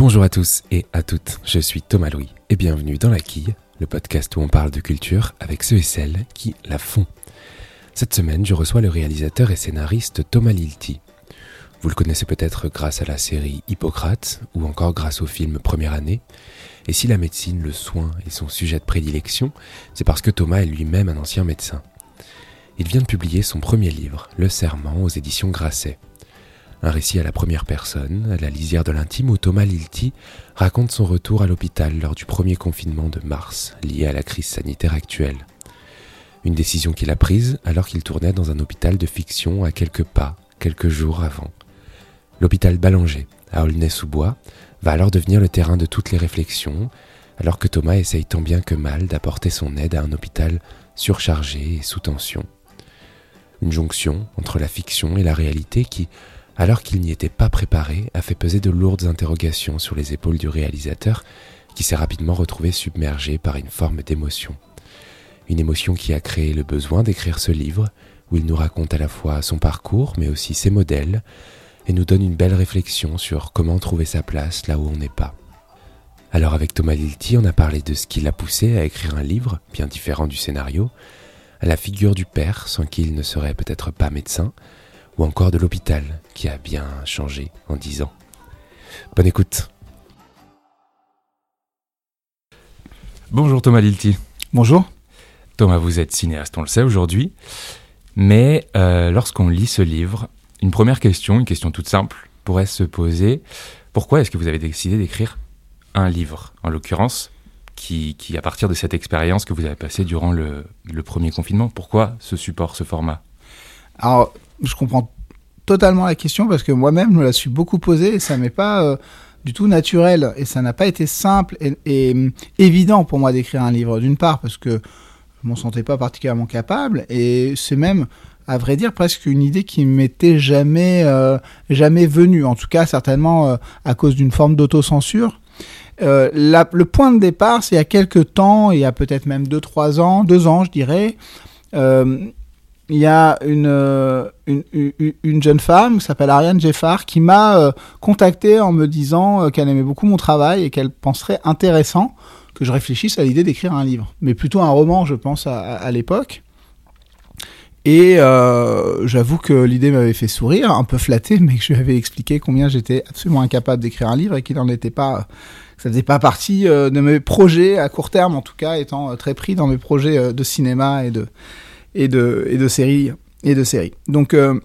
Bonjour à tous et à toutes, je suis Thomas Louis et bienvenue dans La Quille, le podcast où on parle de culture avec ceux et celles qui la font. Cette semaine, je reçois le réalisateur et scénariste Thomas Lilti. Vous le connaissez peut-être grâce à la série Hippocrate ou encore grâce au film Première année. Et si la médecine, le soin est son sujet de prédilection, c'est parce que Thomas est lui-même un ancien médecin. Il vient de publier son premier livre, Le Serment, aux éditions Grasset. Un récit à la première personne, à la lisière de l'intime, où Thomas Lilti raconte son retour à l'hôpital lors du premier confinement de mars, lié à la crise sanitaire actuelle. Une décision qu'il a prise alors qu'il tournait dans un hôpital de fiction à quelques pas, quelques jours avant. L'hôpital Ballanger, à Aulnay-sous-Bois, va alors devenir le terrain de toutes les réflexions, alors que Thomas essaye tant bien que mal d'apporter son aide à un hôpital surchargé et sous tension. Une jonction entre la fiction et la réalité qui, alors qu'il n'y était pas préparé, a fait peser de lourdes interrogations sur les épaules du réalisateur, qui s'est rapidement retrouvé submergé par une forme d'émotion. Une émotion qui a créé le besoin d'écrire ce livre, où il nous raconte à la fois son parcours, mais aussi ses modèles, et nous donne une belle réflexion sur comment trouver sa place là où on n'est pas. Alors avec Thomas Lilti, on a parlé de ce qui l'a poussé à écrire un livre, bien différent du scénario, à la figure du père sans qui il ne serait peut-être pas médecin, ou encore de l'hôpital qui a bien changé en dix ans. Bonne écoute. Bonjour Thomas Lilti. Bonjour. Thomas, vous êtes cinéaste, on le sait aujourd'hui, mais euh, lorsqu'on lit ce livre, une première question, une question toute simple, pourrait se poser. Pourquoi est-ce que vous avez décidé d'écrire un livre, en l'occurrence, qui, qui, à partir de cette expérience que vous avez passée durant le, le, premier confinement, pourquoi ce support, ce format? Alors, je comprends totalement la question parce que moi-même, je me la suis beaucoup posée et ça m'est pas euh, du tout naturel et ça n'a pas été simple et, euh, évident pour moi d'écrire un livre, d'une part parce que je m'en sentais pas particulièrement capable et c'est même à vrai dire presque une idée qui m'était jamais euh, jamais venue. En tout cas certainement euh, à cause d'une forme d'autocensure. Le point de départ c'est il y a quelques temps il y a peut-être même deux trois ans deux ans je dirais il y a une, une, une, une jeune femme qui s'appelle Ariane Jeffard qui m'a euh, contacté en me disant qu'elle aimait beaucoup mon travail et qu'elle penserait intéressant que je réfléchisse à l'idée d'écrire un livre, mais plutôt un roman, je pense, à, l'époque. Et euh, j'avoue que l'idée m'avait fait sourire, un peu flatté, mais que je lui avais expliqué combien j'étais absolument incapable d'écrire un livre et qu'il n'en était pas, ça faisait pas partie euh, de mes projets à court terme, en tout cas, étant très pris dans mes projets euh, de cinéma et de et de et de séries et de séries. Donc euh,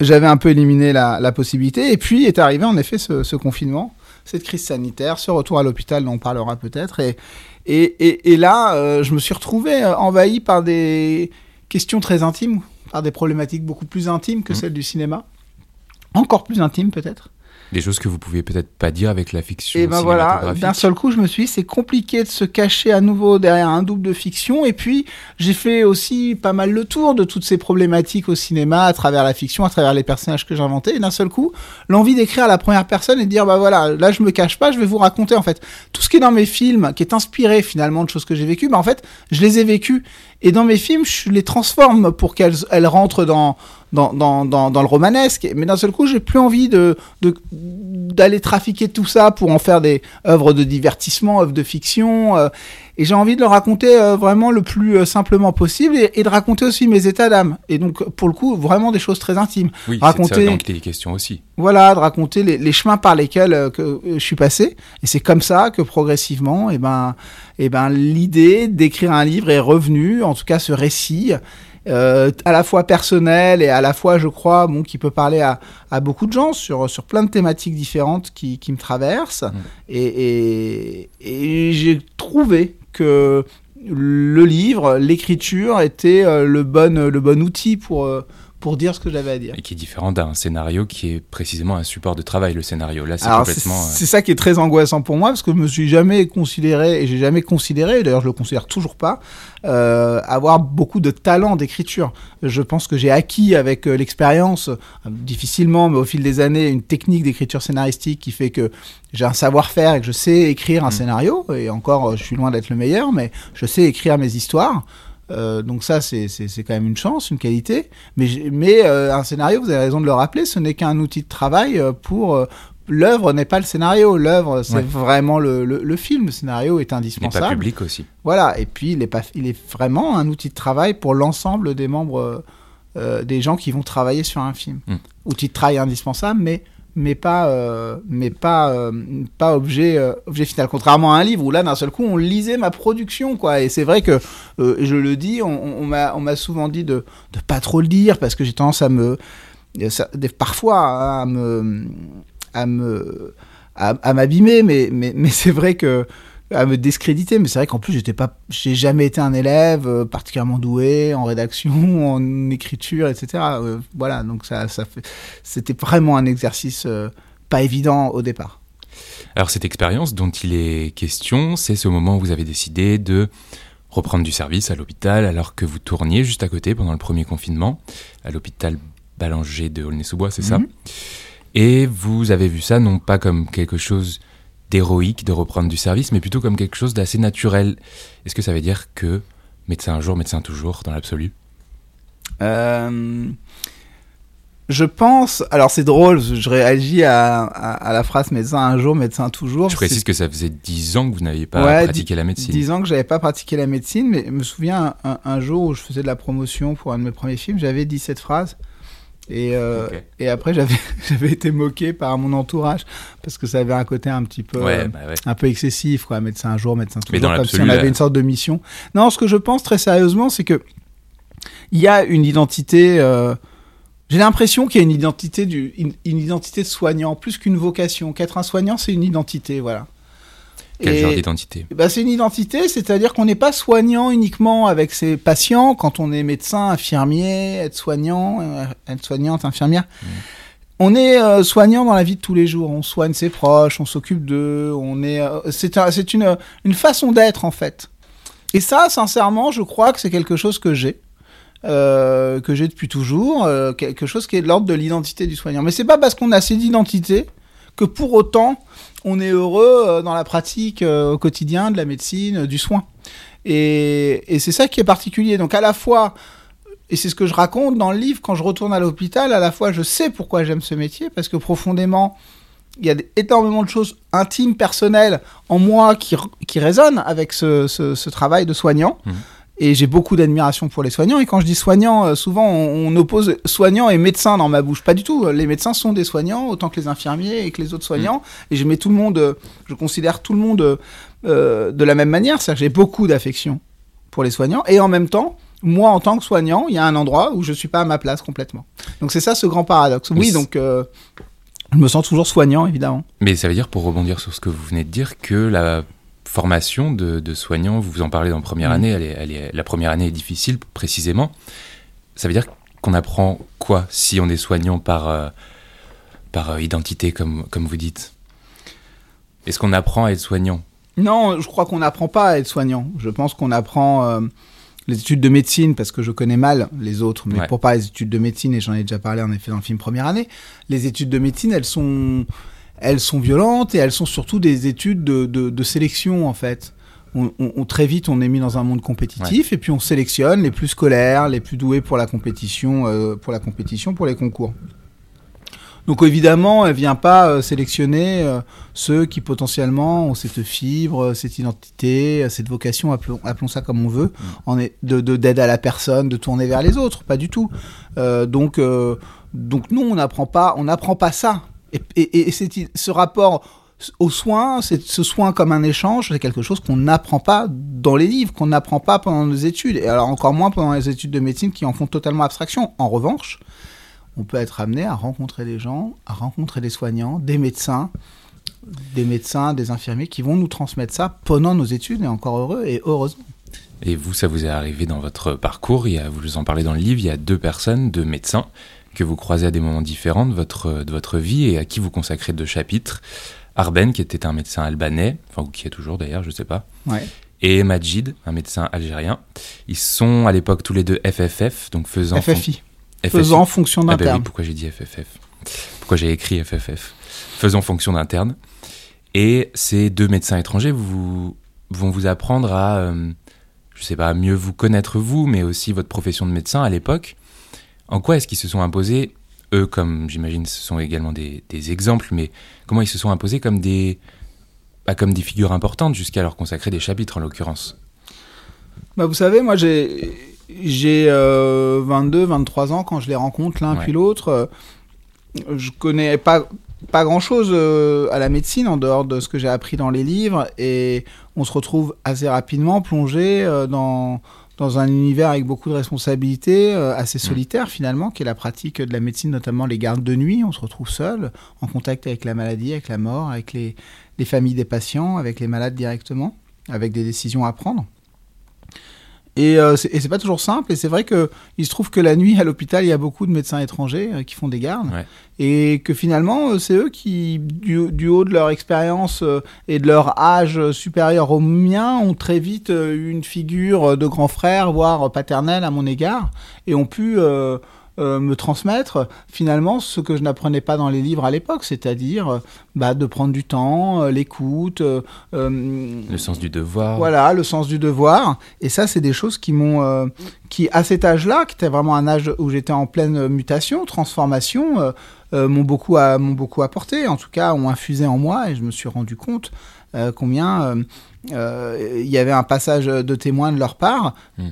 j'avais un peu éliminé la, la, possibilité, et puis est arrivé en effet ce, ce confinement, cette crise sanitaire, ce retour à l'hôpital dont on parlera peut-être, et et, et, et là, euh, je me suis retrouvé envahi par des questions très intimes, par des problématiques beaucoup plus intimes que mmh. celles du cinéma. Encore plus intimes peut-être. Des choses que vous pouvez peut-être pas dire avec la fiction. Et ben voilà, d'un seul coup, je me suis dit, c'est compliqué de se cacher à nouveau derrière un double de fiction. Et puis, j'ai fait aussi pas mal le tour de toutes ces problématiques au cinéma, à travers la fiction, à travers les personnages que j'inventais. Et d'un seul coup, l'envie d'écrire à la première personne et de dire, bah voilà, là, je me cache pas, je vais vous raconter, en fait, tout ce qui est dans mes films, qui est inspiré finalement de choses que j'ai vécues, bah en fait, je les ai vécues. Et dans mes films, je les transforme pour qu'elles elles rentrent dans, le romanesque. Mais d'un seul coup, j'ai plus envie de, d'aller trafiquer tout ça pour en faire des œuvres de divertissement, œuvres de fiction. Euh, et j'ai envie de le raconter euh, vraiment le plus euh, simplement possible et, et, de raconter aussi mes états d'âme. Et donc, pour le coup, vraiment des choses très intimes. Oui, raconter des questions aussi. Voilà, de raconter les, les chemins par lesquels euh, que je suis passé. Et c'est comme ça que progressivement, et ben, et ben, l'idée d'écrire un livre est revenue, en tout cas ce récit. Euh, à la fois personnel et à la fois, je crois, bon, qui peut parler à, à beaucoup de gens sur, sur plein de thématiques différentes qui, qui me traversent. Mmh. Et, et, et j'ai trouvé que le livre, l'écriture était euh, le bon, le bon outil pour, euh, pour dire ce que j'avais à dire. Et qui est différent d'un scénario qui est précisément un support de travail, le scénario. Là, c'est complètement. C'est euh... ça qui est très angoissant pour moi, parce que je me suis jamais considéré, et j'ai jamais considéré, d'ailleurs je le considère toujours pas, euh, avoir beaucoup de talent d'écriture. Je pense que j'ai acquis avec euh, l'expérience, difficilement, mais au fil des années, une technique d'écriture scénaristique qui fait que j'ai un savoir-faire et que je sais écrire un mmh. scénario, et encore, je suis loin d'être le meilleur, mais je sais écrire mes histoires. Euh, donc ça, c'est quand même une chance, une qualité. Mais, mais euh, un scénario, vous avez raison de le rappeler, ce n'est qu'un outil de travail euh, pour, l'œuvre n'est pas le scénario. L'œuvre, c'est vraiment le, le, film. Le scénario est indispensable. Il pas public aussi. Voilà. Et puis, il est, pas, il est vraiment un outil de travail pour l'ensemble des membres, euh, des gens qui vont travailler sur un film. Hmm. Outil de travail indispensable, mais mais pas, euh, mais pas, euh, pas objet, euh, objet final. Contrairement à un livre où là, d'un seul coup, on lisait ma production, quoi. Et c'est vrai que, je le dis, on, on m'a souvent dit de, de pas trop le dire parce que j'ai tendance à me, parfois, hein, à me, à me, à, m'abîmer, mais, mais, mais c'est vrai que à me discréditer, mais c'est vrai qu'en plus, j'étais pas, j'ai jamais été un élève euh, particulièrement doué en rédaction, en écriture, etc. Euh, voilà, donc ça, ça fait, c'était vraiment un exercice euh, pas évident au départ. Alors cette expérience dont il est question, c'est ce moment où vous avez décidé de reprendre du service à l'hôpital alors que vous tourniez juste à côté pendant le premier confinement à l'hôpital Ballanger de Aulnay-sous-Bois, c'est ça? Mhm. Et vous avez vu ça non pas comme quelque chose d'héroïque de reprendre du service, mais plutôt comme quelque chose d'assez naturel. Est-ce que ça veut dire que médecin un jour, médecin toujours, dans l'absolu? Euh, Je pense. Alors c'est drôle, je réagis à, la phrase médecin un jour, médecin toujours. Je précise que ça faisait 10 ans que vous n'aviez pas pratiqué la médecine. 10 ans que j'avais pas pratiqué la médecine, mais je me souviens un, un, jour où je faisais de la promotion pour un de mes premiers films, j'avais dit cette phrase. Et, euh, et après, j'avais, j'avais été moqué par mon entourage parce que ça avait un côté un petit peu, bah un peu excessif, quoi. Médecin un jour, médecin toujours, comme si on avait une sorte de mission. Non, ce que je pense très sérieusement, c'est que il y a une identité. Euh, j'ai l'impression qu'il y a une identité du, une, une identité de soignant plus qu'une vocation. Qu'être un soignant, c'est une identité, voilà. Quel genre d'identité? bah, C'est une identité, c'est-à-dire qu'on n'est pas soignant uniquement avec ses patients, quand on est médecin, infirmier, aide-soignant, euh, aide-soignante, infirmière. Mmh. On est euh, soignant dans la vie de tous les jours. On soigne ses proches, on s'occupe d'eux. On est. Euh, c'est une façon d'être en fait. Et ça, sincèrement, je crois que c'est quelque chose que j'ai. que j'ai depuis toujours, quelque chose qui est de l'ordre de l'identité du soignant. Mais c'est pas parce qu'on a cette identité que pour autant on est heureux euh, dans la pratique euh, au quotidien de la médecine, euh, du soin. Et, c'est ça qui est particulier. Donc à la fois, et c'est ce que je raconte dans le livre, quand je retourne à l'hôpital, à la fois je sais pourquoi j'aime ce métier, parce que profondément, il y a énormément de choses intimes, personnelles en moi qui, résonnent avec ce, travail de soignant. Mmh. Et j'ai beaucoup d'admiration pour les soignants. Et quand je dis soignant, euh, souvent on, oppose soignant et médecin dans ma bouche. Pas du tout. Les médecins sont des soignants autant que les infirmiers et que les autres soignants. Mm. Et je mets tout le monde, euh, je considère tout le monde euh, de la même manière. C'est-à-dire que j'ai beaucoup d'affection pour les soignants. Et en même temps, moi en tant que soignant, il y a un endroit où je suis pas à ma place complètement. Donc c'est ça ce grand paradoxe. Oui, donc je me sens toujours soignant évidemment. Mais ça veut dire, pour rebondir sur ce que vous venez de dire, que la formation de, de soignants, vous en parlez dans la première mm. année, elle est, elle est, la première année est difficile précisément. Ça veut dire qu'on apprend quoi si on est soignant par, euh, par euh, identité, comme, comme vous dites? Est-ce qu'on apprend à être soignant? Non, je crois qu'on n'apprend pas à être soignant. Je pense qu'on apprend euh, les études de médecine, parce que je connais mal les autres, mais pour pas les études de médecine, et j'en ai déjà parlé en effet dans le film Première année, les études de médecine, elles sont elles sont violentes et elles sont surtout des études de, de, sélection en fait. On, très vite, on est mis dans un monde compétitif et puis on sélectionne les plus scolaires, les plus doués pour la compétition, euh, pour la compétition, pour les concours. Donc évidemment, elle vient pas euh, sélectionner euh, ceux qui potentiellement ont cette fibre, cette identité, cette vocation, appelons, appelons ça comme on veut, mm. est de d'aide à la personne, de tourner vers les autres, pas du tout. donc donc nous, on n'apprend pas, on n'apprend pas ça. Et, ce rapport au soin, ce soin comme un échange, c'est quelque chose qu'on n'apprend pas dans les livres, qu'on n'apprend pas pendant nos études, et alors encore moins pendant les études de médecine qui en font totalement abstraction. En revanche, on peut être amené à rencontrer des gens, à rencontrer des soignants, des médecins, des médecins, des infirmiers qui vont nous transmettre ça pendant nos études, et encore heureux et heureusement. Et vous, ça vous est arrivé dans votre parcours, il y vous en parlez dans le livre, il y a deux personnes, deux médecins, que vous croisez à des moments différents de votre, de votre vie et à qui vous consacrez deux chapitres. Arben, qui était un médecin albanais, enfin, ou qui est toujours d'ailleurs, je ne sais pas. Et Majid, un médecin algérien. Ils sont à l'époque tous les deux FFF, donc faisant. FFI. Faisant fonction d'interne. Ah ben oui, pourquoi j'ai dit FFF Pourquoi j'ai écrit FFF Faisant fonction d'interne. Et ces deux médecins étrangers vous, vont vous apprendre à, euh, je sais pas, mieux vous connaître vous, mais aussi votre profession de médecin à l'époque. En quoi est-ce qu'ils se sont imposés eux, comme j'imagine, ce sont également des, exemples, mais comment ils se sont imposés comme des, bah, comme des figures importantes jusqu'à leur consacrer des chapitres en l'occurrence? Bah, Vous savez, moi j'ai j'ai 22, 23 ans quand je les rencontre l'un puis l'autre. Je connais pas pas grand chose euh, à la médecine en dehors de ce que j'ai appris dans les livres et on se retrouve assez rapidement plongé euh, dans dans un univers avec beaucoup de responsabilités, euh, assez mm. solitaire finalement, qui est la pratique de la médecine, notamment les gardes de nuit. On se retrouve seul, en contact avec la maladie, avec la mort, avec les, les familles des patients, avec les malades directement, avec des décisions à prendre. Et, euh, et c'est pas toujours simple. Et c'est vrai que il se trouve que la nuit à l'hôpital, il y a beaucoup de médecins étrangers euh, qui font des gardes, et que finalement, euh, c'est eux qui, du, du, haut de leur expérience euh, et de leur âge supérieur au mien, ont très vite une figure de grand frère, voire paternel à mon égard, et ont pu euh, me transmettre finalement ce que je n'apprenais pas dans les livres à l'époque, c'est-à-dire euh, bah, de prendre du temps, euh, l'écoute. le sens du devoir. Voilà, le sens du devoir. Et ça, c'est des choses qui m'ont. qui, à cet âge-là, qui était vraiment un âge où j'étais en pleine mutation, transformation, m'ont beaucoup, m'ont beaucoup apporté. En tout cas, ont infusé en moi et je me suis rendu compte combien il y avait un passage de témoin de leur part. Hmm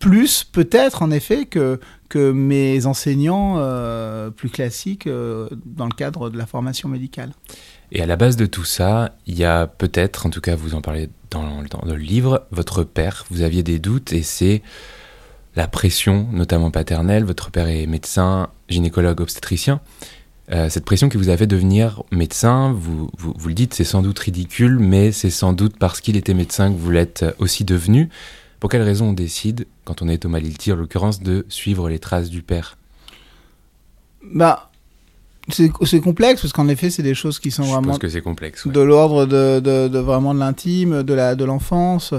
plus peut-être en effet que, que mes enseignants euh, plus classiques euh, dans le cadre de la formation médicale. Et à la base de tout ça, il y a peut-être, en tout cas vous en parlez dans, le livre, votre père, vous aviez des doutes et c'est la pression, notamment paternelle. Votre père est médecin, gynécologue, obstétricien. Euh, cette pression qui vous a fait devenir médecin, vous, vous, vous le dites, c'est sans doute ridicule, mais c'est sans doute parce qu'il était médecin que vous l'êtes aussi devenu. Pour quelle raison on décide, quand on est Thomas Lilti en l'occurrence, de suivre les traces du père? Bah, c'est complexe parce qu'en effet, c'est des choses qui sont Je vraiment que c'est complexe, de l'ordre de, de, vraiment de l'intime, de la de l'enfance.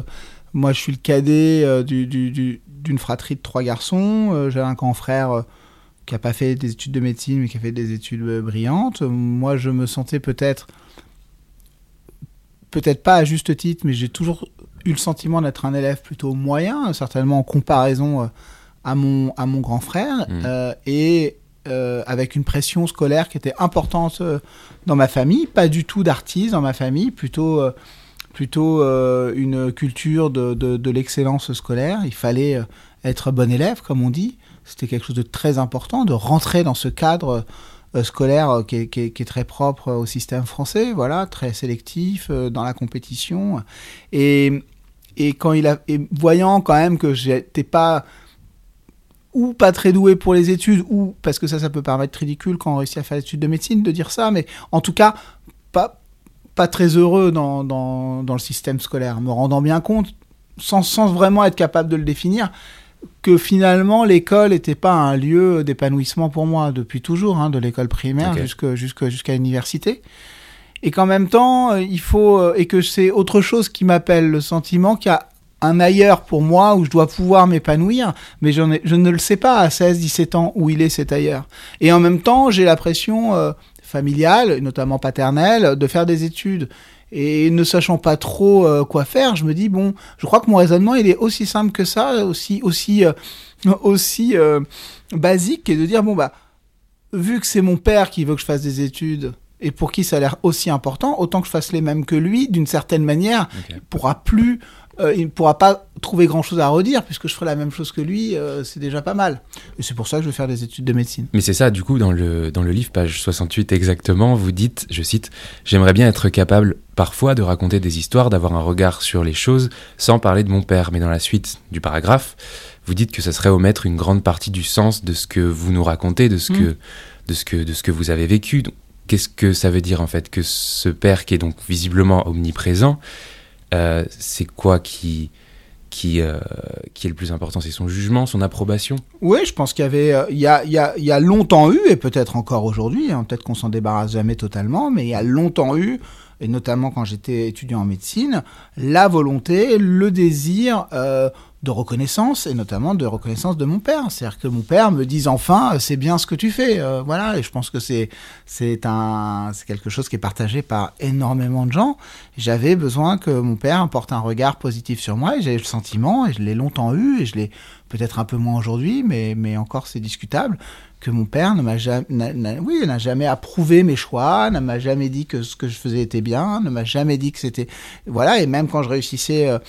Moi, je suis le cadet euh, d'une du, fratrie de trois garçons. Euh, j'ai un grand frère euh, qui n'a pas fait des études de médecine, mais qui a fait des études brillantes. Moi, je me sentais peut-être, peut-être pas à juste titre, mais j'ai toujours eu le sentiment d'être un élève plutôt moyen, certainement en comparaison euh, à mon, à mon grand frère, mmh. euh, et euh, avec une pression scolaire qui était importante dans ma famille, pas du tout d'artiste dans ma famille, plutôt, plutôt une culture de, de, l'excellence scolaire. Il fallait être bon élève, comme on dit. C'était quelque chose de très important, de rentrer dans ce cadre scolaire qui est, qui, est, très propre au système français, voilà, très sélectif dans la compétition. Et, et quand il a, voyant quand même que j'étais pas ou pas très doué pour les études, ou parce que ça, ça peut paraître ridicule quand on réussit à faire des études de médecine de dire ça, mais en tout cas, pas, pas très heureux dans, dans, dans le système scolaire, me rendant bien compte, sans, sans vraiment être capable de le définir, que finalement l'école n'était pas un lieu d'épanouissement pour moi depuis toujours, hein, de l'école primaire jusqu'à l'université et qu'en même temps, euh, il faut euh, et que c'est autre chose qui m'appelle le sentiment qu'il y a un ailleurs pour moi où je dois pouvoir m'épanouir, mais je ne le sais pas à 16, 17 ans où il est cet ailleurs. Et en même temps, j'ai la pression euh, familiale, notamment paternelle, de faire des études. Et ne sachant pas trop quoi faire, je me dis bon, je crois que mon raisonnement il est aussi simple que ça, aussi aussi aussi basique, et de dire bon bah vu que c'est mon père qui veut que je fasse des études, et pour qui ça a l'air aussi important, autant que je fasse les mêmes que lui, d'une certaine manière, il pourra plus, euh, il ne pourra pas trouver grand chose à redire puisque je ferai la même chose que lui, euh, c'est déjà pas mal. Et c'est pour ça que je vais faire des études de médecine. Mais c'est ça, du coup, dans le, dans le livre, page 68 exactement, vous dites, je cite, J'aimerais bien être capable parfois de raconter des histoires, d'avoir un regard sur les choses sans parler de mon père. Mais dans la suite du paragraphe, vous dites que ça serait omettre une grande partie du sens de ce que vous nous racontez, de ce, mmh. que, de ce, que, de ce que vous avez vécu. Qu'est-ce que ça veut dire en fait que ce père qui est donc visiblement omniprésent, euh, c'est quoi qui qui, euh, qui est le plus important? C'est son jugement, son approbation? Oui, je pense qu'il y avait, euh, il, y a, il, y a, longtemps eu, et peut-être encore aujourd'hui, hein, peut-être qu'on s'en débarrasse jamais totalement, mais il y a longtemps eu, et notamment quand j'étais étudiant en médecine, la volonté, le désir de reconnaissance et notamment de reconnaissance de mon père. C'est-à-dire que mon père me dise enfin c'est bien ce que tu fais. Euh, voilà, et je pense que c'est c'est un c'est quelque chose qui est partagé par énormément de gens. J'avais besoin que mon père porte un regard positif sur moi et j'ai le sentiment et je l'ai longtemps eu et je l'ai peut-être un peu moins aujourd'hui, mais, mais encore c'est discutable, que mon père ne m'a jamais, oui, n'a jamais approuvé mes choix, ne m'a jamais dit que ce que je faisais était bien, ne m'a jamais dit que c'était, voilà, et même quand je réussissais euh,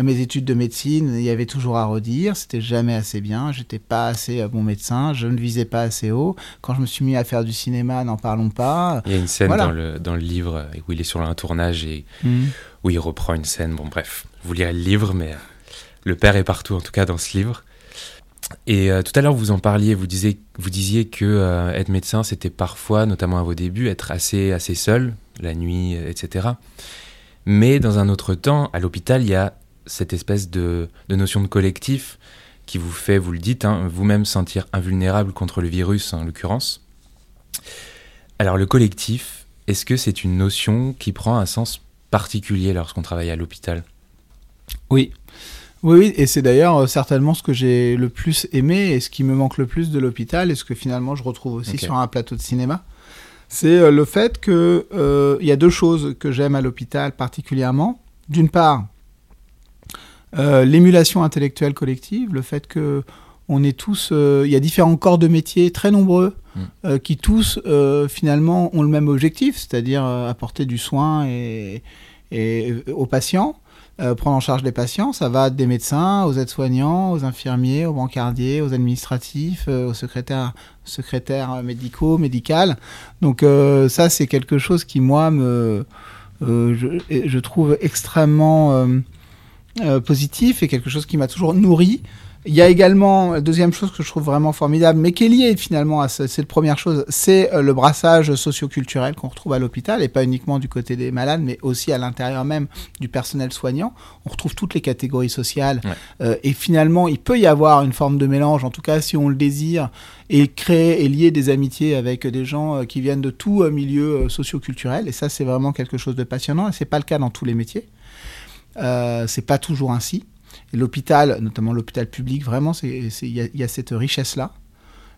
mes études de médecine, il y avait toujours à redire, c'était jamais assez bien, j'étais pas assez bon médecin, je ne visais pas assez haut. Quand je me suis mis à faire du cinéma, n'en parlons pas. Il y a une scène dans, le, dans le livre où il est sur un tournage et mmh. où il reprend une scène. Bon, bref, vous lirez le livre, mais le père est partout, en tout cas dans ce livre. Et euh, tout à l'heure, vous en parliez, vous disiez, vous disiez que euh, être médecin, c'était parfois, notamment à vos débuts, être assez, assez seul, la nuit, etc. Mais dans un autre temps, à l'hôpital, il y a cette espèce de, de, notion de collectif qui vous fait, vous le dites, hein, vous-même sentir invulnérable contre le virus, en l'occurrence. Alors le collectif, est-ce que c'est une notion qui prend un sens particulier lorsqu'on travaille à l'hôpital? Oui, oui, et c'est d'ailleurs euh, certainement ce que j'ai le plus aimé et ce qui me manque le plus de l'hôpital et ce que finalement je retrouve aussi sur un plateau de cinéma. C'est euh, le fait que euh, il y a deux choses que j'aime à l'hôpital particulièrement. D'une part, l'émulation intellectuelle collective, le fait que on est tous, il y a différents corps de métier très nombreux mm. qui tous finalement ont le même objectif, c'est-à-dire apporter du soin et, et aux patients. Euh, prendre en charge les patients. Ça va des médecins aux aides-soignants, aux infirmiers, aux brancardiers, aux administratifs, euh, aux secrétaires, médicaux, médicales. Donc euh, ça, c'est quelque chose qui, moi, je, trouve extrêmement positif et quelque chose qui m'a toujours nourri. Il y a également, deuxième chose que je trouve vraiment formidable, mais qui est liée finalement à cette première chose, c'est euh, le brassage socioculturel qu'on retrouve à l'hôpital, et pas uniquement du côté des malades, mais aussi à l'intérieur même du personnel soignant. On retrouve toutes les catégories sociales, euh, et finalement, il peut y avoir une forme de mélange, en tout cas si on le désire, et créer et lier des amitiés avec des gens euh, qui viennent de tout milieu socioculturel, et ça c'est vraiment quelque chose de passionnant, et c'est pas le cas dans tous les métiers. Euh, c'est pas toujours ainsi l'hôpital, notamment l'hôpital public, vraiment, il y, a cette richesse-là.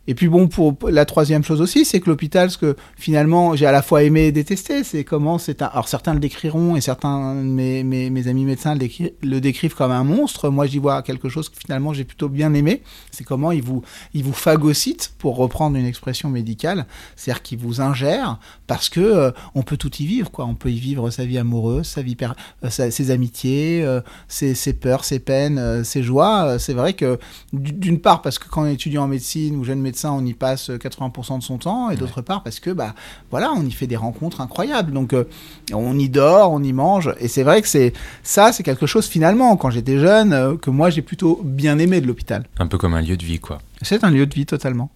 Et puis bon, pour la troisième chose aussi, c'est que l'hôpital, ce que finalement j'ai à la fois aimé et détesté, c'est comment c'est un... Alors certains le décriront et certains mes, mes, amis médecins le, décrivent comme un monstre. Moi j'y vois quelque chose que finalement j'ai plutôt bien aimé. C'est comment il vous, il vous phagocyte, pour reprendre une expression médicale, c'est-à-dire qu'il vous ingère parce que euh, on peut tout y vivre. quoi. On peut y vivre sa vie amoureuse, sa vie euh, ses amitiés, euh, ses, ses, peurs, ses peines, ses joies. C'est vrai que d'une part parce que quand on est étudiant en médecine ou jeune médecin, on y passe 80% de son temps, et d'autre part parce que bah voilà, on y fait des rencontres incroyables. Donc euh, on y dort, on y mange, et c'est vrai que c'est ça, c'est quelque chose finalement quand j'étais jeune euh, que moi j'ai plutôt bien aimé de l'hôpital. Un peu comme un lieu de vie, quoi. C'est un lieu de vie totalement.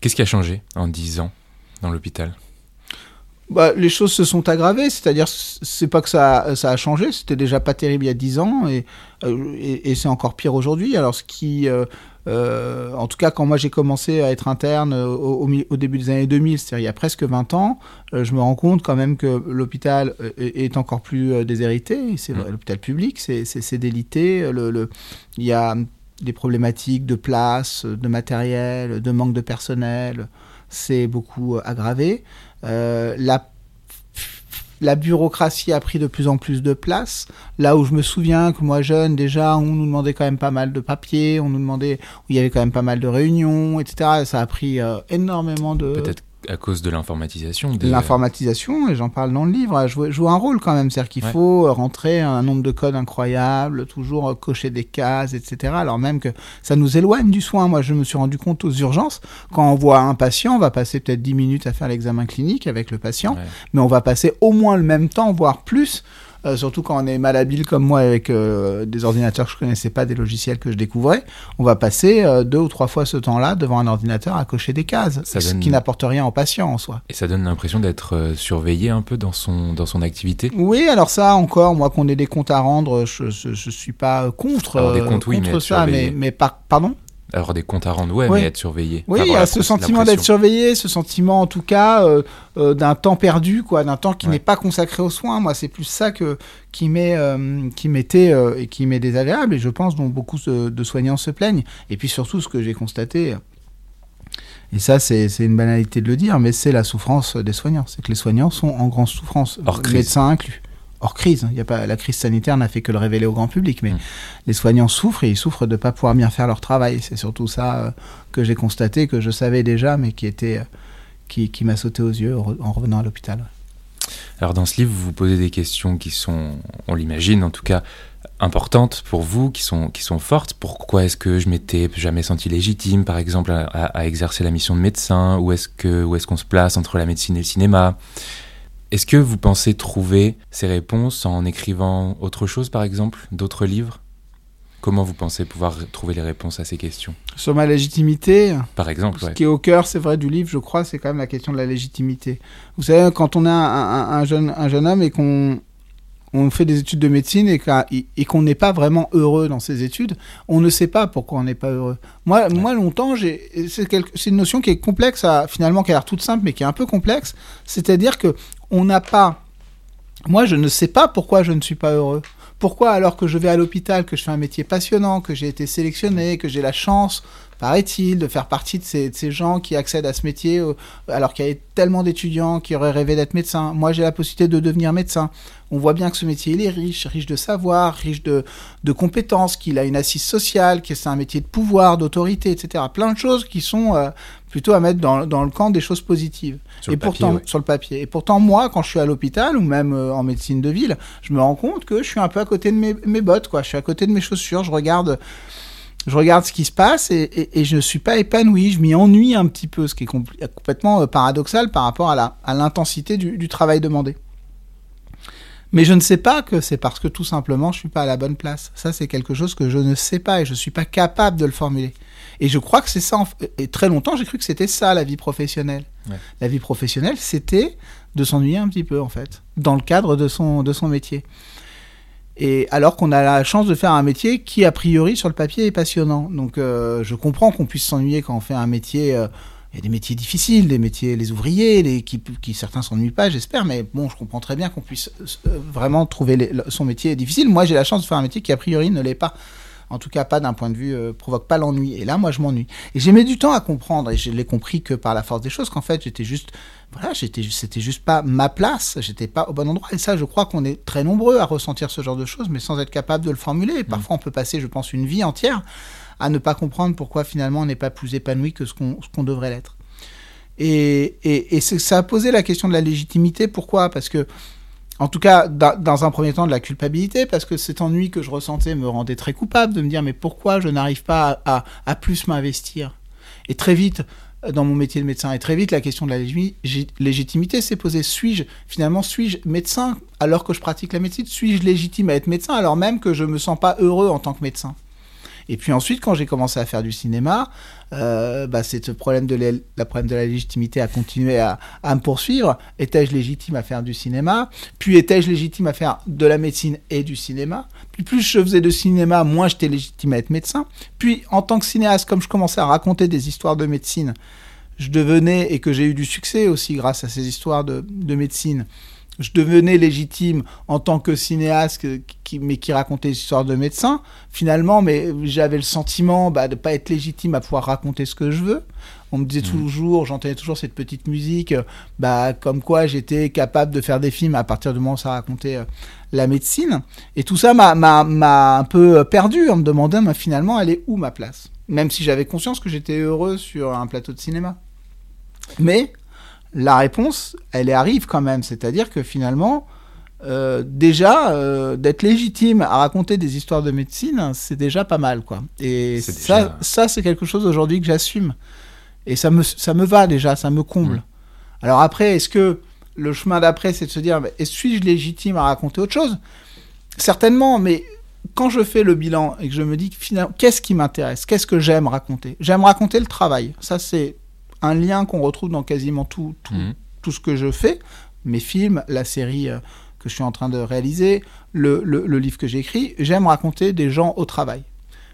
Qu'est-ce qui a changé en 10 ans dans l'hôpital? Bah, les choses se sont aggravées, c'est-à-dire c'est pas que ça, ça a changé, c'était déjà pas terrible il y a 10 ans et, euh, et, c'est encore pire aujourd'hui. Alors ce qui, euh, euh, en tout cas quand moi j'ai commencé à être interne au, au, début des années 2000, c'est-à-dire il y a presque 20 ans, je me rends compte quand même que l'hôpital est, encore plus déshérité, c'est mmh. l'hôpital public, c'est délité, le, le, il y a des problématiques de place, de matériel, de manque de personnel, c'est beaucoup aggravé. Euh, la la bureaucratie a pris de plus en plus de place. Là où je me souviens que moi jeune, déjà, on nous demandait quand même pas mal de papiers, on nous demandait, où il y avait quand même pas mal de réunions, etc. Ça a pris euh, énormément de à cause de l'informatisation. L'informatisation, et j'en parle dans le livre, joue, joue un rôle quand même. C'est-à-dire qu'il faut rentrer un nombre de codes incroyables, toujours cocher des cases, etc. Alors même que ça nous éloigne du soin. Moi, je me suis rendu compte aux urgences, quand on voit un patient, on va passer peut-être 10 minutes à faire l'examen clinique avec le patient, mais on va passer au moins le même temps, voire plus, euh, surtout quand on est malhabile comme moi avec euh, des ordinateurs que je connaissais pas, des logiciels que je découvrais, on va passer euh, deux ou trois fois ce temps-là devant un ordinateur à cocher des cases, ce qui n'apporte rien au patient en soi. Et ça donne l'impression d'être surveillé un peu dans son, dans son activité? Oui, alors ça encore, moi qu'on ait des comptes à rendre, je, je, suis pas contre, alors des comptes, oui, mais ça, mais, mais par, pardon? Avoir des comptes à rendre, ouais, mais être surveillé. Oui, il y a ce sentiment d'être surveillé, ce sentiment en tout cas euh, euh, d'un temps perdu, quoi, d'un temps qui n'est pas consacré aux soins. Moi, c'est plus ça que qui m'est euh, qui m'était et qui m'est désagréable, et je pense dont beaucoup de soignants se plaignent. Et puis surtout, ce que j'ai constaté. Et ça, c'est une banalité de le dire, mais c'est la souffrance des soignants. C'est que les soignants sont en grande souffrance, médecins inclus hors crise. Il y a pas, la crise sanitaire n'a fait que le révéler au grand public, mais mm. les soignants souffrent et ils souffrent de ne pas pouvoir bien faire leur travail. C'est surtout ça euh, que j'ai constaté, que je savais déjà, mais qui, était, euh, qui, qui m'a sauté aux yeux en revenant à l'hôpital. Alors dans ce livre, vous vous posez des questions qui sont, on l'imagine en tout cas, importantes pour vous, qui sont, qui sont fortes. Pourquoi est-ce que je m'étais jamais senti légitime, par exemple, à, exercer la mission de médecin? Où est-ce qu'on est qu'on se place entre la médecine et le cinéma? Est-ce que vous pensez trouver ces réponses en écrivant autre chose, par exemple, d'autres livres? Comment vous pensez pouvoir trouver les réponses à ces questions? Sur ma légitimité Par exemple, Ce qui est au cœur, c'est vrai, du livre, je crois, c'est quand même la question de la légitimité. Vous savez, quand on est un, jeune, un jeune homme et qu'on on fait des études de médecine et qu'on n'est pas vraiment heureux dans ces études, on ne sait pas pourquoi on n'est pas heureux. Moi, moi longtemps, c'est une notion qui est complexe, finalement, qui a l'air toute simple, mais qui est un peu complexe. C'est-à-dire que on n'a pas. Moi, je ne sais pas pourquoi je ne suis pas heureux. Pourquoi, alors que je vais à l'hôpital, que je fais un métier passionnant, que j'ai été sélectionné, que j'ai la chance paraît-il, de faire partie de ces, gens qui accèdent à ce métier alors qu'il y a tellement d'étudiants qui auraient rêvé d'être médecin. Moi, j'ai la possibilité de devenir médecin. On voit bien que ce métier, il est riche, riche de savoir, riche de, compétences, qu'il a une assise sociale, que c'est un métier de pouvoir, d'autorité, etc. Plein de choses qui sont euh, plutôt à mettre dans, le camp des choses positives. Sur et pourtant, sur le papier. Et pourtant, moi, quand je suis à l'hôpital ou même euh, en médecine de ville, je me rends compte que je suis un peu à côté de mes, mes bottes, quoi. Je suis à côté de mes chaussures. Je regarde je regarde ce qui se passe et, je ne suis pas épanoui, je m'y ennuie un petit peu, ce qui est complètement euh, paradoxal par rapport à l'intensité du, travail demandé. Mais je ne sais pas que c'est parce que tout simplement je ne suis pas à la bonne place. Ça, c'est quelque chose que je ne sais pas et je ne suis pas capable de le formuler. Et je crois que c'est ça. Et très longtemps, j'ai cru que c'était ça la vie professionnelle. La vie professionnelle, c'était de s'ennuyer un petit peu en fait, dans le cadre de son, de son métier. Et alors qu'on a la chance de faire un métier qui, a priori, sur le papier, est passionnant. Donc, euh, je comprends qu'on puisse s'ennuyer quand on fait un métier. Euh, il y a des métiers difficiles, des métiers, les ouvriers, les, qui, qui certains s'ennuient pas, j'espère. Mais bon, je comprends très bien qu'on puisse euh, vraiment trouver son métier difficile. Moi, j'ai la chance de faire un métier qui, a priori, ne l'est pas en tout cas pas d'un point de vue, euh, provoque pas l'ennui. Et là, moi, je m'ennuie. Et j'ai mis du temps à comprendre, et je l'ai compris que par la force des choses, qu'en fait, j'étais juste, voilà, j'étais, c'était juste pas ma place, j'étais pas au bon endroit. Et ça, je crois qu'on est très nombreux à ressentir ce genre de choses, mais sans être capable de le formuler. Et mmh. parfois, on peut passer, je pense, une vie entière à ne pas comprendre pourquoi finalement on n'est pas plus épanoui que ce qu'on, ce qu'on devrait l'être. Et, et, et ça a posé la question de la légitimité. Pourquoi? Parce que en tout cas, dans un premier temps, de la culpabilité, parce que cet ennui que je ressentais me rendait très coupable de me dire mais pourquoi je n'arrive pas à, plus m'investir? Et très vite, dans mon métier de médecin, et très vite, la question de la légitimité s'est posée. Suis-je, finalement, suis-je médecin alors que je pratique la médecine? Suis-je légitime à être médecin alors même que je ne me sens pas heureux en tant que médecin? Et puis ensuite, quand j'ai commencé à faire du cinéma, euh, bah, c'est ce problème de, la, de la légitimité à continuer à, me poursuivre. Étais-je légitime à faire du cinéma? Puis étais-je légitime à faire de la médecine et du cinéma? Puis plus je faisais de cinéma, moins j'étais légitime à être médecin. Puis en tant que cinéaste, comme je commençais à raconter des histoires de médecine, je devenais, et que j'ai eu du succès aussi grâce à ces histoires de médecine, je devenais légitime en tant que cinéaste, qui, mais qui racontait des histoires de médecins, finalement, mais j'avais le sentiment bah, de ne pas être légitime à pouvoir raconter ce que je veux. On me disait mmh. toujours, j'entendais toujours cette petite musique, bah, comme quoi j'étais capable de faire des films à partir du moment où ça racontait euh, la médecine. Et tout ça m'a un peu perdu en me demandant, mais finalement, elle est où ma place? Même si j'avais conscience que j'étais heureux sur un plateau de cinéma. Mais la réponse, elle arrive quand même. C'est-à-dire que finalement, euh, déjà, euh, d'être légitime à raconter des histoires de médecine, c'est déjà pas mal, quoi. Et ça, ça c'est quelque chose aujourd'hui que j'assume. Et ça me, ça me va déjà, ça me comble. Mm. Alors après, est-ce que le chemin d'après, c'est de se dire, suis-je légitime à raconter autre chose? Certainement, mais quand je fais le bilan et que je me dis, finalement, qu'est-ce qui m'intéresse? Qu'est-ce que j'aime raconter? J'aime raconter le travail. Ça, c'est un lien qu'on retrouve dans quasiment tout, mhm. tout, ce que je fais, mes films, la série euh, que je suis en train de réaliser, le, le, livre que j'écris, j'aime raconter des gens au travail.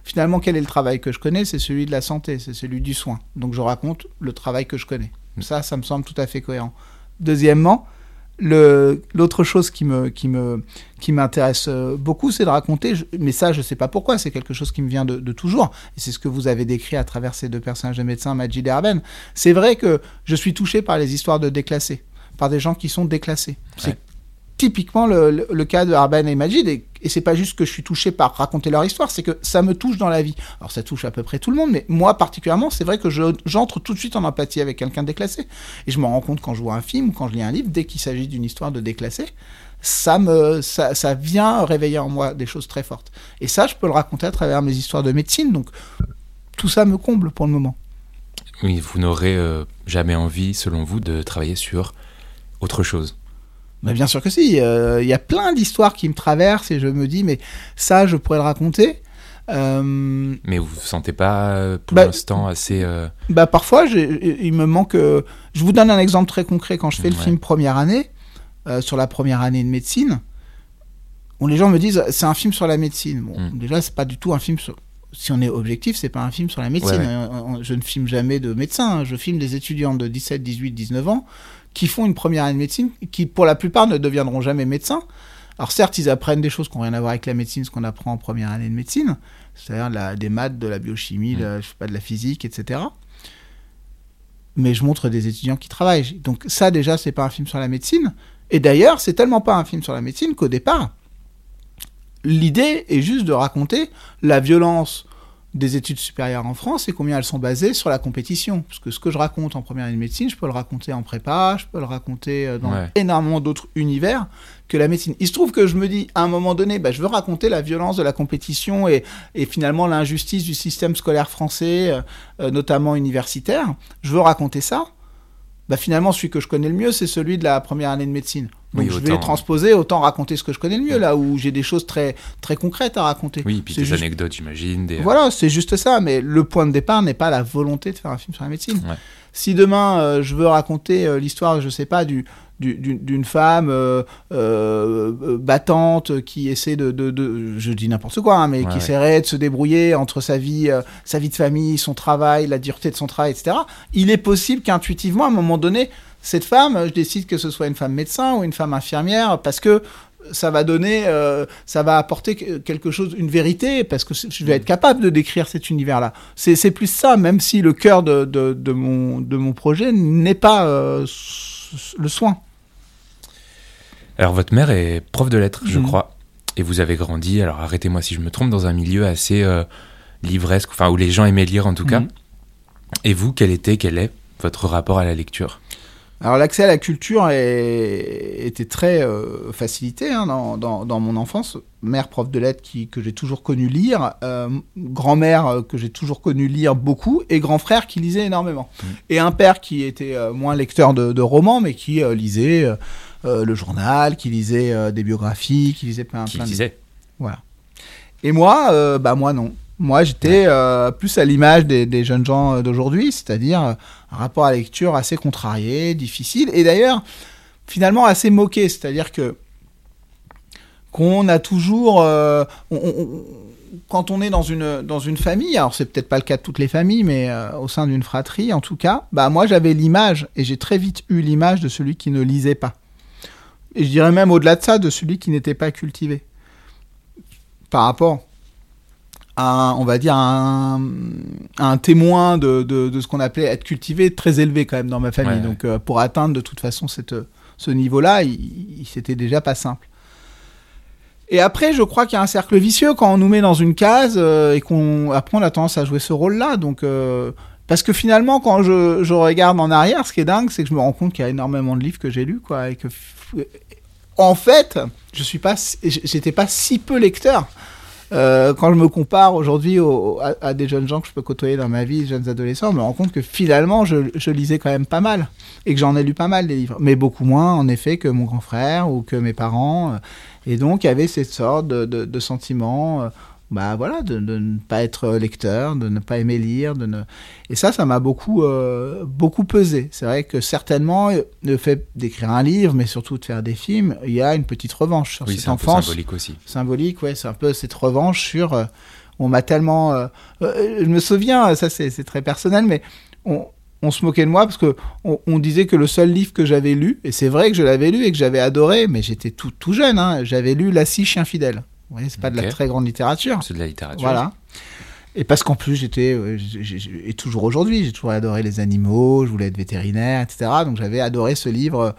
Finalement, quel est le travail que je connais? C'est celui de la santé, c'est celui du soin. Donc je raconte le travail que je connais. Ça, ça me semble tout à fait cohérent. Deuxièmement, L'autre chose qui me qui me qui m'intéresse euh, beaucoup, c'est de raconter. Mais ça, je sais pas pourquoi. C'est quelque chose qui me vient de, toujours. Et c'est ce que vous avez décrit à travers ces deux personnages de médecins, Majid et Arben. C'est vrai que je suis touché par les histoires de déclassés, par des gens qui sont déclassés. Typiquement le, cas de Arben et Majid. Et, et c'est pas juste que je suis touché par raconter leur histoire, c'est que ça me touche dans la vie. Alors ça touche à peu près tout le monde, mais moi particulièrement, c'est vrai que je- j'entre tout de suite en empathie avec quelqu'un déclassé. Et je me rends compte quand je vois un film quand je lis un livre, dès qu'il s'agit d'une histoire de déclassé, ça me ça, ça vient réveiller en moi des choses très fortes. Et ça, je peux le raconter à travers mes histoires de médecine. Donc tout ça me comble pour le moment. Oui, vous n'aurez euh, jamais envie, selon vous, de travailler sur autre chose. Mais bien sûr que si. euh, Il y a plein d'histoires qui me traversent et je me dis, mais ça, je pourrais le raconter. Euh, Mais vous vous sentez pas, euh, pour Bah, l'instant, assez... euh, bah parfois, il me manque. Je vous donne un exemple très concret. Quand je fais le film première année, sur la première année de médecine, où les gens me disent, c'est un film sur la médecine. Bon, Mm. déjà, c'est pas du tout un film sur. Si on est objectif, c'est pas un film sur la médecine. Ouais, ouais. Je ne filme jamais de médecins. hein. Je filme des étudiants de 17, 18, 19 ans qui font une première année de médecine, qui pour la plupart ne deviendront jamais médecins. Alors certes, ils apprennent des choses qui n'ont rien à voir avec la médecine, ce qu'on apprend en première année de médecine, c'est-à-dire des maths, de la biochimie, Mm. de, je sais pas, de la physique, etc. Mais je montre des étudiants qui travaillent. Donc ça déjà, c'est pas un film sur la médecine. Et d'ailleurs, c'est tellement pas un film sur la médecine qu'au départ, l'idée est juste de raconter la violence des études supérieures en France et combien elles sont basées sur la compétition. Parce que ce que je raconte en première année de médecine, je peux le raconter en prépa, je peux le raconter euh, dans Ouais. énormément d'autres univers que la médecine. Il se trouve que je me dis, à un moment donné, bah, je veux raconter la violence de la compétition et, et finalement l'injustice du système scolaire français, euh, euh, notamment universitaire. Je veux raconter ça. Bah, finalement, celui que je connais le mieux, c'est celui de la première année de médecine. Donc Oui, je vais transposer, autant raconter ce que je connais le mieux, là où j'ai des choses très, très concrètes à raconter. Oui, puis des juste- anecdotes, j'imagine. Des... Voilà, c'est juste ça, mais le point de départ n'est pas la volonté de faire un film sur la médecine. Ouais. Si demain euh, je veux raconter euh, l'histoire, je sais pas, du, du- d'une femme euh, euh, euh, battante qui essaie de, de, de- je dis n'importe quoi, hein, mais Ouais, qui ouais. essaierait de se débrouiller entre sa vie, euh, sa vie de famille, son travail, la dureté de son travail, etc. Il est possible qu'intuitivement, à un moment donné, cette femme, je décide que ce soit une femme médecin ou une femme infirmière, parce que ça va donner, euh, ça va apporter que- quelque chose, une vérité, parce que je vais être capable de décrire cet univers-là. C'est plus ça, même si le cœur de, de, de mon, de mon projet n'est pas euh, le soin. Alors, votre mère est prof de lettres, je Mhm. crois. Et vous avez grandi, alors arrêtez-moi si je me trompe, dans un milieu assez euh, livresque, enfin, où les gens aimaient lire en tout cas. Mhm. Et vous, quel était, quel est votre rapport à la lecture? Alors l'accès à la culture est- était très euh, facilité hein, dans, dans, dans mon enfance. Mère prof de lettres qui, que j'ai toujours connu lire, euh, grand-mère euh, que j'ai toujours connu lire beaucoup, et grand frère qui lisait énormément. Mm. Et un père qui était euh, moins lecteur de, de romans, mais qui lisait le journal, qui lisait des biographies, qui lisait plein, Qui plein de disait voilà. Et moi, bah moi non. Moi, j'étais euh, plus à l'image des, des jeunes gens euh, d'aujourd'hui, c'est-à-dire euh, un rapport à la lecture assez contrarié, difficile, et d'ailleurs finalement assez moqué, c'est-à-dire que qu'on a toujours, euh, on- on- on- quand on est dans une dans une famille, alors c'est peut-être pas le cas de toutes les familles, mais euh, au sein d'une fratrie en tout cas, bah moi j'avais l'image et j'ai très vite eu l'image de celui qui ne lisait pas, et je dirais même au-delà de ça, de celui qui n'était pas cultivé. Par rapport à, on va dire, un, un témoin de, de, de ce qu'on appelait être cultivé très élevé quand même dans ma famille. Ouais. Donc euh, pour atteindre de toute façon cette, ce niveau-là, il, il- c'était déjà pas simple. Et après, je crois qu'il y a un cercle vicieux quand on nous met dans une case euh, et qu'on après on a tendance à jouer ce rôle-là. Donc euh, parce que finalement, quand je, je regarde en arrière, ce qui est dingue, c'est que je me rends compte qu'il y a énormément de livres que j'ai lus, quoi, et que en fait, je suis pas, j'étais pas si peu lecteur. Euh, quand je me compare aujourd'hui au- à, des jeunes gens que je peux côtoyer dans ma vie, jeunes adolescents, je me rends compte que finalement, je, lisais quand même pas mal et que j'en ai lu pas mal des livres, mais beaucoup moins en effet que mon grand frère ou que mes parents. Et donc, il y avait cette sorte de sentiment, euh, bah voilà, de, de ne pas être lecteur, de ne pas aimer lire, de ne... et ça, ça m'a beaucoup, euh, beaucoup pesé. C'est vrai que certainement, euh, le fait d'écrire un livre, mais surtout de faire des films, il y a une petite revanche sur Oui, cette c'est un peu enfance symbolique aussi. symbolique, ouais, c'est un peu cette revanche sur. euh, on m'a tellement. euh, euh, je me souviens, ça c'est très personnel, mais on, on se moquait de moi parce que on, on disait que le seul livre que j'avais lu, et c'est vrai que je l'avais lu et que j'avais adoré, mais j'étais tout, tout jeune, hein, j'avais lu La scie chien fidèle. Vous voyez, c'est pas de la très grande littérature. C'est de la littérature. Voilà. Et parce qu'en plus, j'étais, euh, et toujours aujourd'hui, j'ai toujours adoré les animaux, je voulais être vétérinaire, etc. Donc j'avais adoré ce livre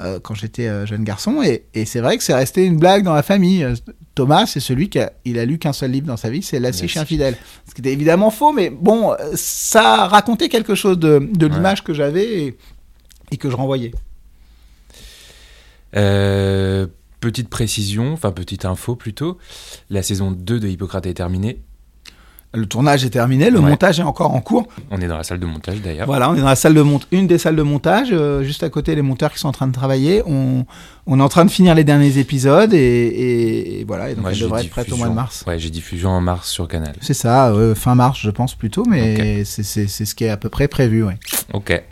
euh, quand j'étais euh, jeune garçon. Et, et c'est vrai que c'est resté une blague dans la famille. Thomas, c'est celui qui a, il a lu qu'un seul livre dans sa vie, c'est Lassie Lassie. chien fidèle. Ce qui était évidemment faux, mais bon, ça racontait quelque chose de, de Ouais. l'image que j'avais et, et que je renvoyais. Euh, petite précision, enfin petite info plutôt, la saison 2 de Hippocrate est terminée. Le tournage est terminé, le Ouais. montage est encore en cours. On est dans la salle de montage d'ailleurs. Voilà, on est dans la salle de mont une des salles de montage, euh, juste à côté les monteurs qui sont en train de travailler. On, on est en train de finir les derniers épisodes et, et- et voilà, et donc Moi, elle devrait être prête au mois de mars. Ouais, j'ai diffusion en mars sur Canal. C'est ça, euh, fin mars je pense plutôt, mais c'est ce qui est à peu près prévu. Ouais. Ok.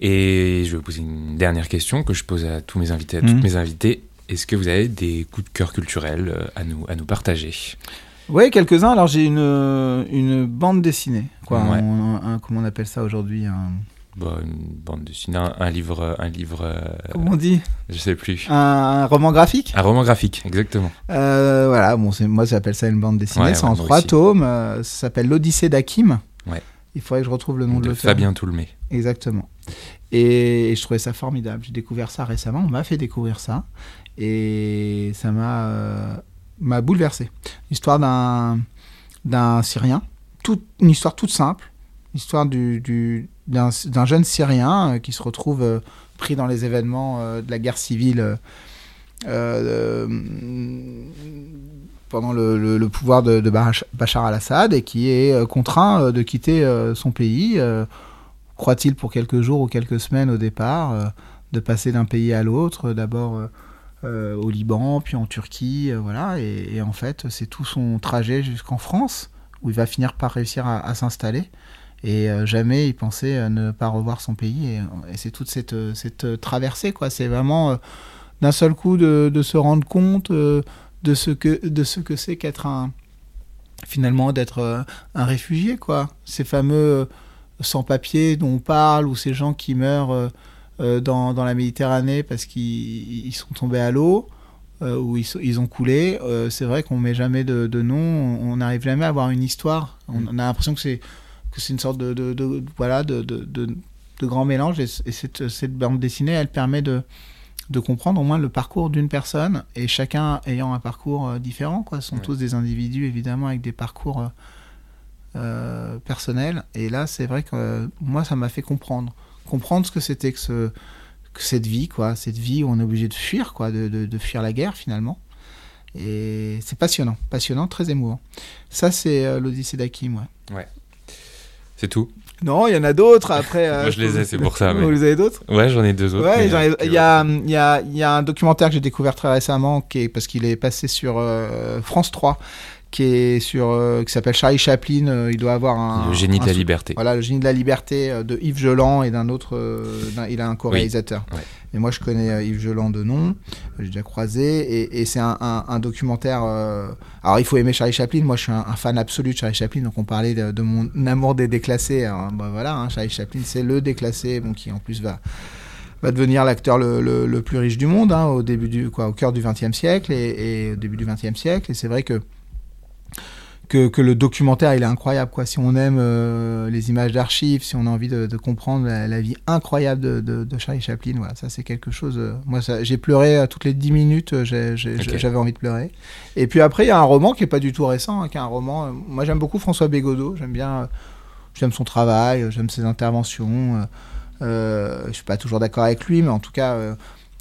Et je vais vous poser une dernière question que je pose à tous mes invités, à toutes Mhm. mes invités. Est-ce que vous avez des coups de cœur culturels euh, à nous, à nous partager? Oui, quelques-uns. Alors j'ai une, une bande dessinée, quoi. Ouais. Un- un- comment on appelle ça aujourd'hui un... Bon, Une bande dessinée, un, un livre, un livre, euh, Comment on dit? je sais plus. un, un roman graphique? Un roman graphique, exactement. Euh, Voilà, bon, moi j'appelle ça une bande dessinée. Ouais, c'est ouais, en trois aussi. tomes. euh, ça s'appelle L'Odyssée d'Hakim. Ouais. Il faudrait que je retrouve le nom de, De l'auteur. Fabien Toulmé. Exactement. Et je trouvais ça formidable. J'ai découvert ça récemment. On m'a fait découvrir ça. Et ça m'a euh, bouleversé. L'histoire d'un Syrien. Toute, une histoire toute simple. L'histoire du, du- d'un jeune Syrien euh, qui se retrouve euh, pris dans les événements euh, de la guerre civile pendant le, pouvoir de, de Bach- Bachar al-Assad et qui est contraint de quitter son pays. croit-il pour quelques jours ou quelques semaines au départ, de passer d'un pays à l'autre, d'abord euh, au Liban, puis en Turquie, euh, voilà, et, en fait c'est tout son trajet jusqu'en France, où il va finir par réussir à, s'installer, et euh, jamais il pensait ne pas revoir son pays, et, c'est toute cette, cette traversée, quoi, c'est vraiment d'un seul coup de, de se rendre compte de ce que de ce que c'est qu'être un finalement d'être un réfugié quoi. Ces fameux sans-papiers dont on parle, ou ces gens qui meurent dans, dans la Méditerranée parce qu'ils ils sont tombés à l'eau, euh, ou ils, ont coulé, euh, c'est vrai qu'on met jamais de, de nom, on n'arrive jamais à avoir une histoire. On, on a l'impression que c'est que c'est une sorte de, de, de- voilà de, grand mélange, et, cette, cette bande dessinée, elle permet de de comprendre au moins le parcours d'une personne et chacun ayant un parcours euh, différent quoi Ce sont Ouais. tous des individus évidemment avec des parcours euh, euh, personnel. Et là, c'est vrai que euh, moi, ça m'a fait comprendre. Comprendre ce que c'était que, ce, que cette vie, quoi. Cette vie où on est obligé de fuir, quoi, de, de, de fuir la guerre, finalement. Et c'est passionnant, passionnant, très émouvant. Ça, c'est euh, l'Odyssée d'Hakim, ouais. C'est tout? Non, il y en a d'autres après. euh, Moi, je les ai, c'est pour ça, Vous mais- les avez d'autres? Ouais, j'en ai deux autres. Ouais, il y a, il y, a, il y a un documentaire que j'ai découvert très récemment, qui est, parce qu'il est passé sur euh, France 3, qui est sur, euh, qui s'appelle Charlie Chaplin. euh, il doit avoir un. Le génie de la liberté. Voilà, le génie de la liberté euh, de Yves Geland et d'un autre. d'un- il a un co-réalisateur. ouais. Et moi, je connais Yves Geland de nom, j'ai déjà croisé. Et, et c'est un, un- un documentaire. Alors, il faut aimer Charlie Chaplin. Moi, je suis un, fan absolu de Charlie Chaplin. Donc, on parlait de, de mon amour des déclassés. Alors, bah, voilà, hein, Charlie Chaplin, c'est le déclassé, bon, qui en plus va va devenir l'acteur le, le- le plus riche du monde hein, au début du quoi au cœur du XXe siècle et, et au début du XXe siècle et c'est vrai que que, que le documentaire il est incroyable quoi. Si on aime euh, les images d'archives si on a envie de, de comprendre la, la vie incroyable de, de, de Charlie Chaplin voilà ça c'est quelque chose euh, moi j'ai pleuré à toutes les 10 minutes euh, j'avais envie de pleurer. Et puis après il y a un roman qui est pas du tout récent hein, qui est un roman euh, moi j'aime beaucoup François Bégodeau j'aime bien euh, j'aime son travail euh, j'aime ses interventions euh, euh, je suis pas toujours d'accord avec lui, mais en tout cas, euh,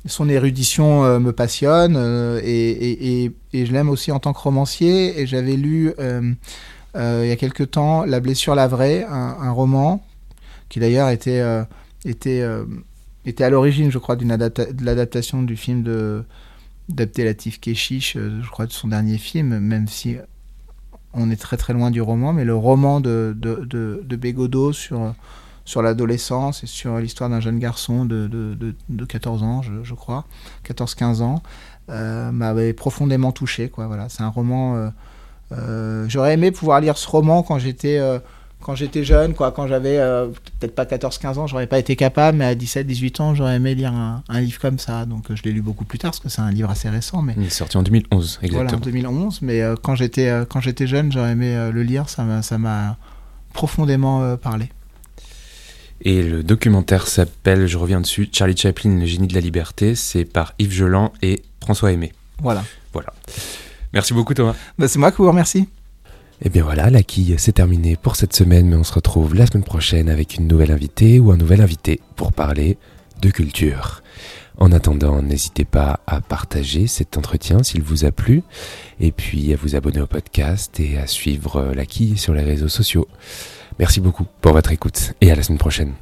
son érudition euh, me passionne euh, et, je l'aime aussi en tant que romancier. Et j'avais lu euh, il y a quelque temps La blessure la vraie, un, roman qui d'ailleurs était, était, à l'origine, je crois, de l'adaptation du film de d'Abdelatif Keshish, euh, je crois, de son dernier film, même si on est très très loin du roman, mais le roman de, de, de, de Bégodeau sur sur l'adolescence et sur l'histoire d'un jeune garçon de, de, de, de 14 ans, je, je crois, 14-15 ans, euh, m'avait profondément touché. Quoi, voilà. C'est un roman... euh, euh, J'aurais aimé pouvoir lire ce roman quand j'étais... quand j'étais jeune, quoi, quand j'avais peut-être pas 14-15 ans, j'aurais pas été capable, mais à 17-18 ans, j'aurais aimé lire un, un livre comme ça. Donc je l'ai lu beaucoup plus tard, parce que c'est un livre assez récent, mais Il est sorti en 2011, voilà, en exactement. 2011. Mais quand j'étais quand j'étais jeune, j'aurais aimé le lire, ça m'a profondément parlé. Et le documentaire s'appelle, je reviens dessus, Charlie Chaplin, le génie de la liberté. C'est par Yves Jolan et François Aimé. Voilà. Voilà. Merci beaucoup Thomas. Bah, c'est moi qui vous remercie. Et bien voilà, la quille, c'est terminé pour cette semaine, mais on se retrouve la semaine prochaine avec une nouvelle invitée ou un nouvel invité pour parler de culture. En attendant, n'hésitez pas à partager cet entretien s'il vous a plu, et puis à vous abonner au podcast et à suivre la quille sur les réseaux sociaux. Merci beaucoup pour votre écoute et à la semaine prochaine.